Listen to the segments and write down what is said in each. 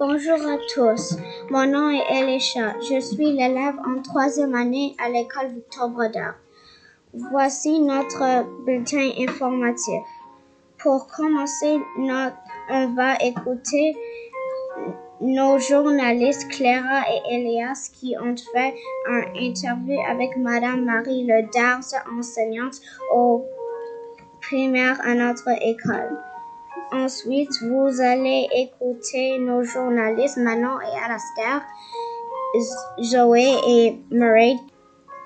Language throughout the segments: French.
Bonjour à tous, mon nom est Elisha. Je suis l'élève en troisième année à l'école Victor Brodeur. Voici notre bulletin informatif. Pour commencer, on va écouter nos journalistes Clara et Elias qui ont fait un interview avec Madame Marie Le enseignante au primaire à notre école. Ensuite, vous allez écouter nos journalistes Manon et Alastair, Zoé et Murray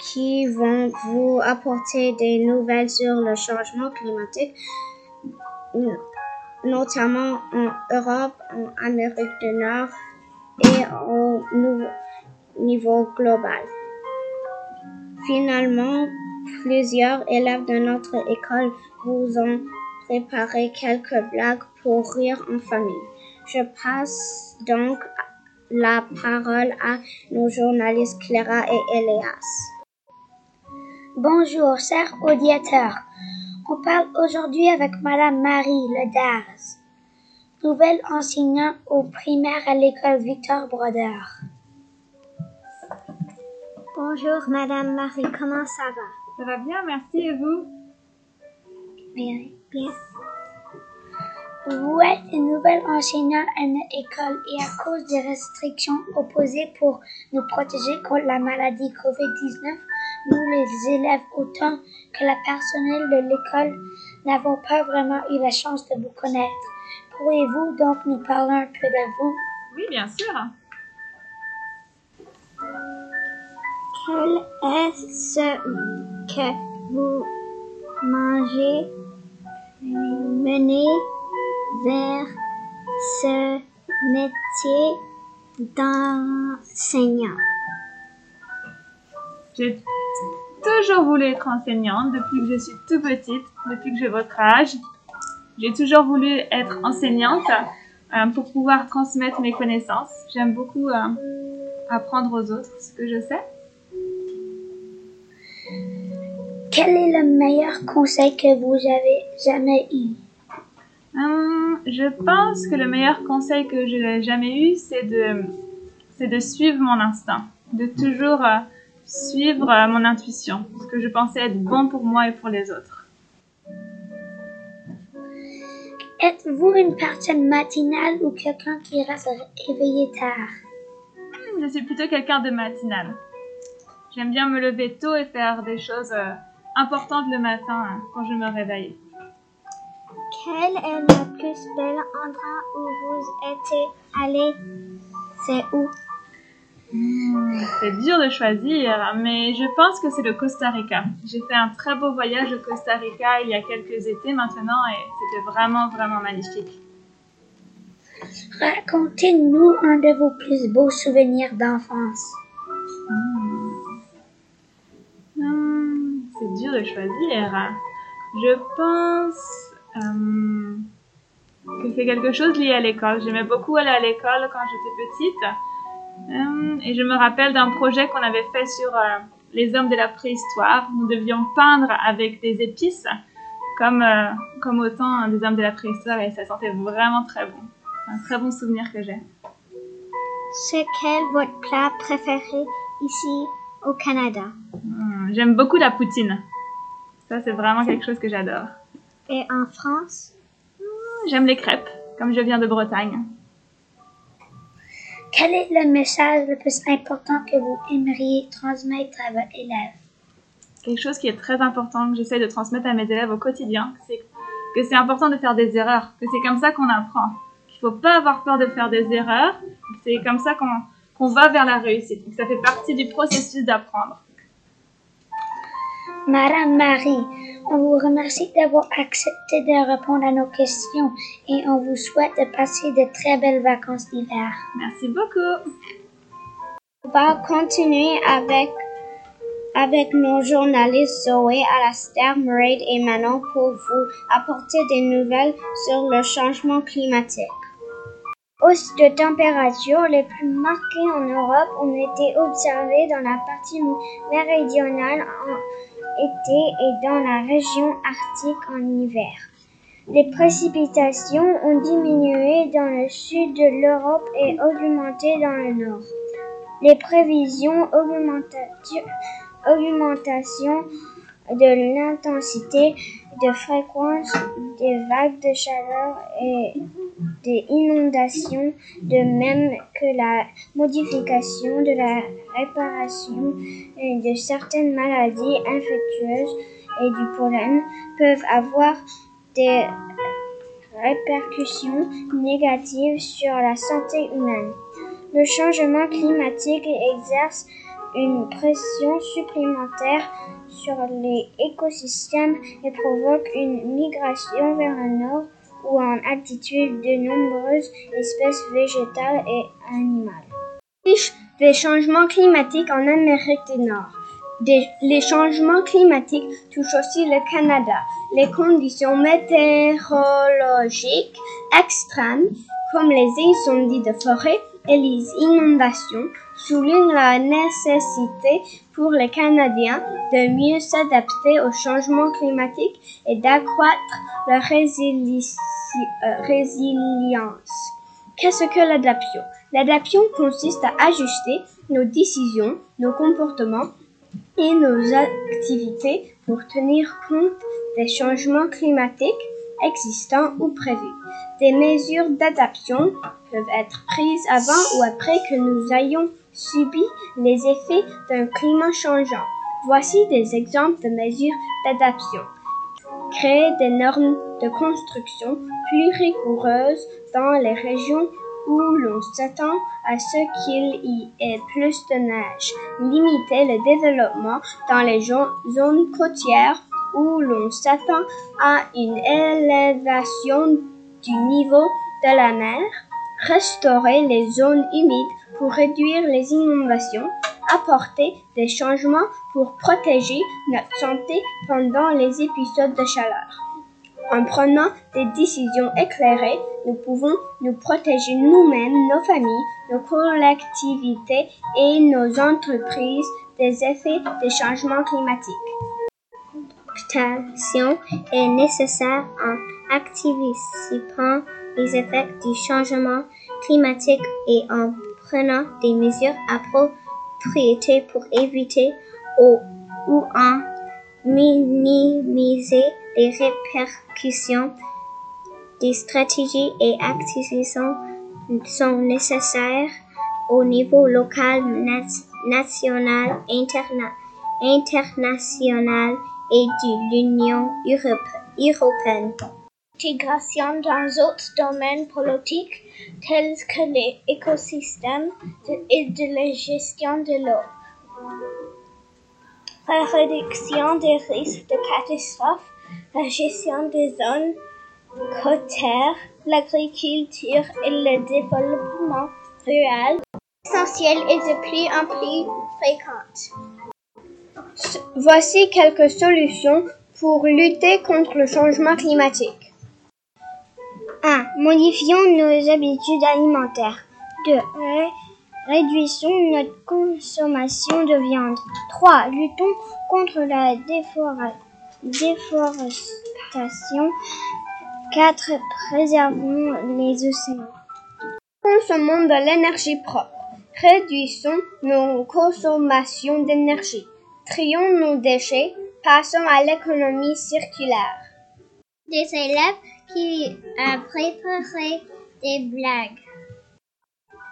qui vont vous apporter des nouvelles sur le changement climatique, notamment en Europe, en Amérique du Nord et au niveau global. Finalement, plusieurs élèves de notre école vous ont préparé quelques blagues pour rire en famille. Je passe donc la parole à nos journalistes Clara et Elias. Bonjour, chers auditeurs. On parle aujourd'hui avec Madame Marie Ledars, nouvelle enseignante au primaire à l'école Victor Brodeur. Bonjour Madame Marie, comment ça va? Ça va bien, merci et vous? Bien. Bien. Vous êtes une nouvelle enseignante à notre école et à cause des restrictions opposées pour nous protéger contre la maladie COVID-19, nous les élèves autant que le personnel de l'école n'avons pas vraiment eu la chance de vous connaître. Pourriez-vous donc nous parler un peu de vous? Oui, bien sûr. Quel est ce que vous mangez? Mener vers ce métier d'enseignant? J'ai toujours voulu être enseignante depuis que je suis tout petite, depuis que j'ai votre âge. J'ai toujours voulu être enseignante euh, pour pouvoir transmettre mes connaissances. J'aime beaucoup euh, apprendre aux autres ce que je sais. Quel est le meilleur conseil que vous avez jamais eu? Hum, je pense que le meilleur conseil que j'ai jamais eu, c'est de, c'est de suivre mon instinct, de toujours euh, suivre euh, mon intuition, ce que je pensais être bon pour moi et pour les autres. Êtes-vous une personne matinale ou quelqu'un qui reste éveillé tard? Hum, je suis plutôt quelqu'un de matinal. J'aime bien me lever tôt et faire des choses euh, importante le matin hein, quand je me réveille. Quel est le plus bel endroit où vous êtes allé? C'est où? Hmm, C'est dur de choisir, mais je pense que c'est le Costa Rica. J'ai fait un très beau voyage au Costa Rica il y a quelques étés maintenant et c'était vraiment, vraiment magnifique. Racontez-nous un de vos plus beaux souvenirs d'enfance. c'est dur de choisir. Je pense euh, que c'est quelque chose lié à l'école. J'aimais beaucoup aller à l'école quand j'étais petite. Euh, et je me rappelle d'un projet qu'on avait fait sur euh, les hommes de la préhistoire. Nous devions peindre avec des épices, comme, comme au temps des hommes de la préhistoire, et ça sentait vraiment très bon. C'est un très bon souvenir que j'ai. C'est quel votre plat préféré ici au Canada? Hmm, J'aime beaucoup la poutine. Ça, c'est vraiment quelque chose que j'adore. Et en France hmm, J'aime les crêpes, comme je viens de Bretagne. Quel est le message le plus important que vous aimeriez transmettre à votre élève Quelque chose qui est très important que j'essaie de transmettre à mes élèves au quotidien, c'est que c'est important de faire des erreurs, que c'est comme ça qu'on apprend. Qu'il ne faut pas avoir peur de faire des erreurs, c'est comme ça qu'on va vers la réussite. ça fait partie du processus d'apprendre. Madame Marie, on vous remercie d'avoir accepté de répondre à nos questions et on vous souhaite de passer de très belles vacances d'hiver. Merci beaucoup. On va continuer avec, avec nos journalistes Zoé, Alastair, Murray et Manon pour vous apporter des nouvelles sur le changement climatique. Hausses de température les plus marquées en Europe ont été observées dans la partie méridionale en été et dans la région arctique en hiver. Les précipitations ont diminué dans le sud de l'Europe et augmenté dans le nord. Les prévisions augmentation de l'intensité de fréquence des vagues de chaleur et des inondations, de même que la modification de la réparation de certaines maladies infectieuses et du pollen peuvent avoir des répercussions négatives sur la santé humaine. Le changement climatique exerce une pression supplémentaire sur les écosystèmes et provoque une migration vers le nord ou en altitude de nombreuses espèces végétales et animales. Des changements climatiques en Amérique du Nord. les changements climatiques touchent aussi le Canada. Les conditions météorologiques extrêmes, comme les incendies de forêt et les inondations, soulignent la nécessité pour les Canadiens de mieux s'adapter au changement climatique et d'accroître leur euh, résilience. Qu'est-ce que l'adaptation L'adaptation consiste à ajuster nos décisions, nos comportements et nos activités pour tenir compte des changements climatiques existants ou prévus. Des mesures d'adaptation peuvent être prises avant ou après que nous ayons subi les effets d'un climat changeant. Voici des exemples de mesures d'adaptation. Créer des normes de construction plus rigoureuses dans les régions où l'on s'attend à ce qu'il y ait plus de neige. Limiter le développement dans les zones côtières où l'on s'attend à une élévation du niveau de la mer. Restaurer les zones humides pour réduire les inondations. Apporter des changements pour protéger notre santé pendant les épisodes de chaleur. En prenant des décisions éclairées, nous pouvons nous protéger nous-mêmes, nos familles, nos collectivités et nos entreprises des effets des changements climatiques. L'adaptation est nécessaire en anticipant les effets du changement climatique et en prenant des mesures appropriées pour éviter ou en minimiser les répercussions des stratégies et actions sont nécessaires au niveau local, national, international et de l'Union européenne. Dans d'autres domaines politiques tels que les écosystèmes et de la gestion de l'eau la réduction des risques de catastrophes, la gestion des zones côtières, l'agriculture et le développement rural essentiel et de plus en plus fréquentes. Voici quelques solutions pour lutter contre le changement climatique. 1. Modifions nos habitudes alimentaires. 2. Réduisons notre consommation de viande. 3. Luttons contre la déforestation. 4. Préservons les océans. Consommons de l'énergie propre. Réduisons nos consommations d'énergie. Trions nos déchets. Passons à l'économie circulaire. Des élèves qui a préparé des blagues.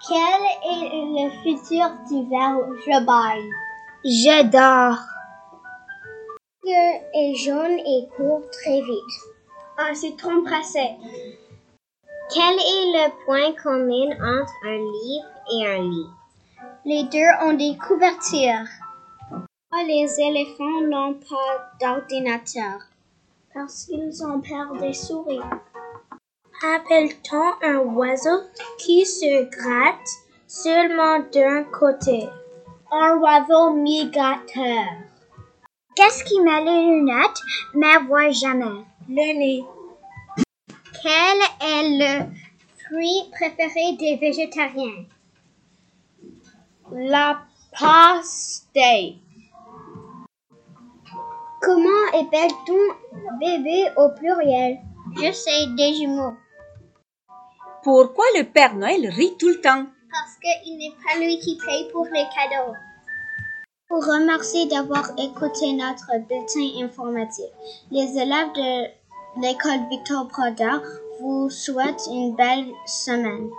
Quel est le futur du verbe je J'adore. est jaune et court très vite. Un citron pressé. Quel est le point commun entre un livre et un lit? Les deux ont des couvertures. Les éléphants n'ont pas d'ordinateur. Parce qu'ils ont peur des souris appelle-t-on un oiseau qui se gratte seulement d'un côté? Un oiseau migrateur. Qu'est-ce qui met les lunettes mais voit jamais? Le nez. Quel est le fruit préféré des végétariens? La pastèque. Comment appelle-t-on bébé au pluriel? Je sais, des jumeaux. Pourquoi le Père Noël rit tout le temps? Parce qu'il n'est pas lui qui paye pour les cadeaux. Pour remercier d'avoir écouté notre bulletin informatif, les élèves de l'école Victor Brodeur vous souhaitent une belle semaine.